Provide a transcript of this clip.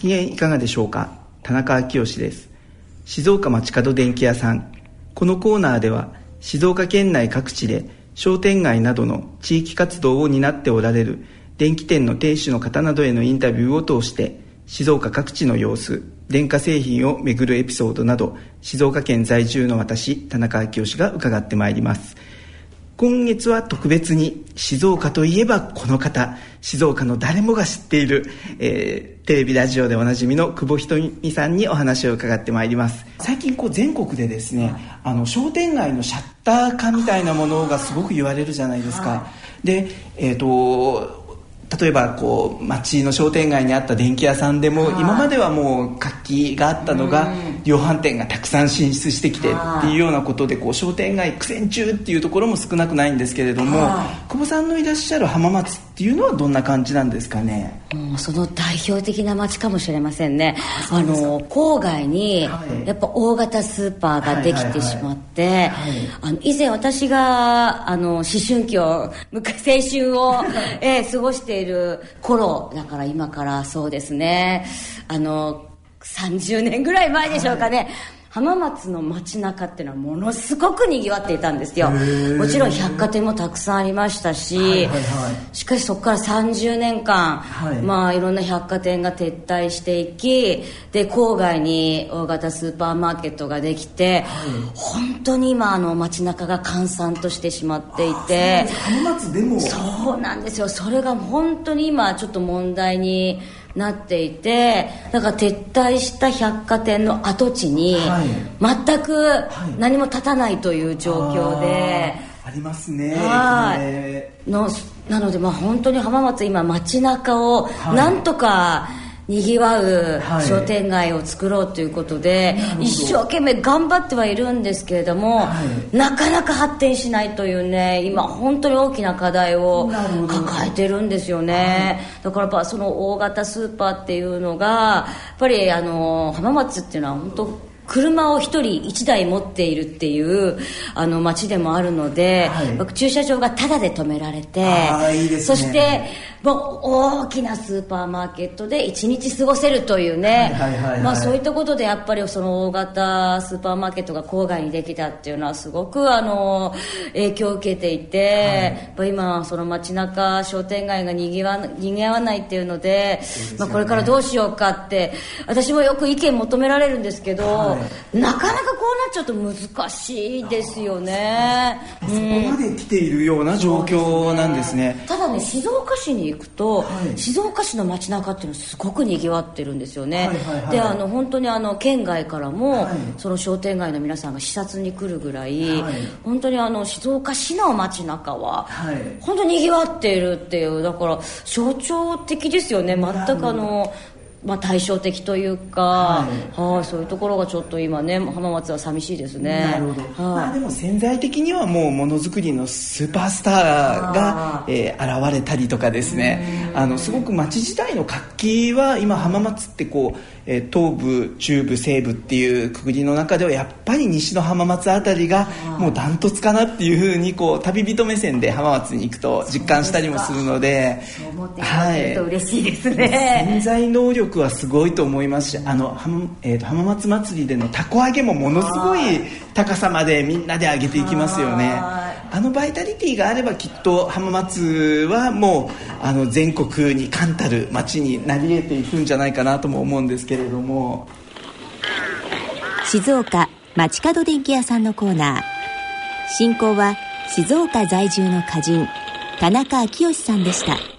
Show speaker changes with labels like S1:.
S1: 機嫌いかがでしょうか？田中昭義です。静岡町角電気屋さん。このコーナーでは静岡県内各地で商店街などの地域活動を担っておられる電気店の店主の方などへのインタビューを通して静岡各地の様子電化製品をめぐるエピソードなど静岡県在住の私田中昭義が伺ってまいります。今月は特別に静岡といえばこの方。静岡の誰もが知っている、えー、テレビラジオでおなじみの久保ひとみさんにお話を伺ってまいります。最近こう全国でですねあの商店街のシャッター化みたいなものがすごく言われるじゃないですか。でえっ、ー、と例えばこう町の商店街にあった電気屋さんでも今まではもう活気があったのが量販店がたくさん進出してきてっていうようなことでこう商店街苦戦中っていうところも少なくないんですけれども久保さんのいらっしゃる浜松っていうのはどんな感じなんですかね？
S2: もうその代表的な町かもしれませんね。あの郊外にやっぱ大型スーパーができてしまってあの以前私があの思春期を青春を、えー、過ごしている頃だから今からそうですね。あの30年ぐらい前でしょうかね、はい。浜松の街中っていうのはものすごくにぎわっていたんですよ。もちろん百貨店もたくさんありましたし、はいはいはい、しかしそこから30年間、はい、まあいろんな百貨店が撤退していきで郊外に大型スーパーマーケットができて、はい、本当に今あの街中が閑散としてしまっていて。
S1: 浜松でも。
S2: そうなんですよ。それが本当に今ちょっと問題になっていてだから撤退した百貨店の跡地に全く何も立たないという状況で、
S1: ありますね。
S2: はい。のなのでまあ本当に浜松今街中をなんとか、はいにぎわう商店街を作ろうということで、はい、一生懸命頑張ってはいるんですけれども、はい、なかなか発展しないというね今本当に大きな課題を抱えてるんですよね、はい、だからやっぱその大型スーパーっていうのがやっぱりあの浜松っていうのは本当車を1人1台持っているっていうあの街でもあるので、はい、駐車場がタダで止められて、
S1: ね、
S2: そしてもう大きなスーパーマーケットで1日過ごせるというね、まあ、そういったことでやっぱりその大型スーパーマーケットが郊外にできたっていうのはすごくあの影響を受けていて、はい、今その街中商店街がにぎわにぎわないっていうので、ね、まあ、これからどうしようかって。私もよく意見求められるんですけど、はい、なかなかこうなっちゃうと難しいですよね。
S1: そこまで来ているような状況なんですね。
S2: すねただね静岡市に行くと、はい、静岡市の街中っていうのはすごくにぎわってるんですよね、はいはいはい、であの本当にあの県外からも、はい、その商店街の皆さんが視察に来るぐらい、はい、本当にあの静岡市の街中は、はい、本当ににぎわっているっていうだから象徴的ですよね。全くあのまあ、対照的というか、はい、はそういうところがちょっと今ね浜松は寂しいですね。
S1: なるほど、はい、まあ、でも潜在的にはもうものづくりのスーパースターが、えー、現れたりとかですね。あのすごく町自体の活気は今浜松ってこうえー、東部中部西部っていうくくりの中ではやっぱり西の浜松あたりがもうダントツかなっていうふうにこう旅人目線で浜松に行くと実感したりもするので
S2: そう思っていただけると嬉しいですね、
S1: 潜在能力はすごいと思いますしあの浜,、えーと、浜松祭りでのたこ揚げもものすごい高さまでみんなで上げていきますよね。あのバイタリティがあればきっと浜松はもうあの全国に冠たる街になり得ていくんじゃないかなとも思うんですけれども。
S3: 静岡街角電気屋さんのコーナー。進行は静岡在住の歌人田中昭義さんでした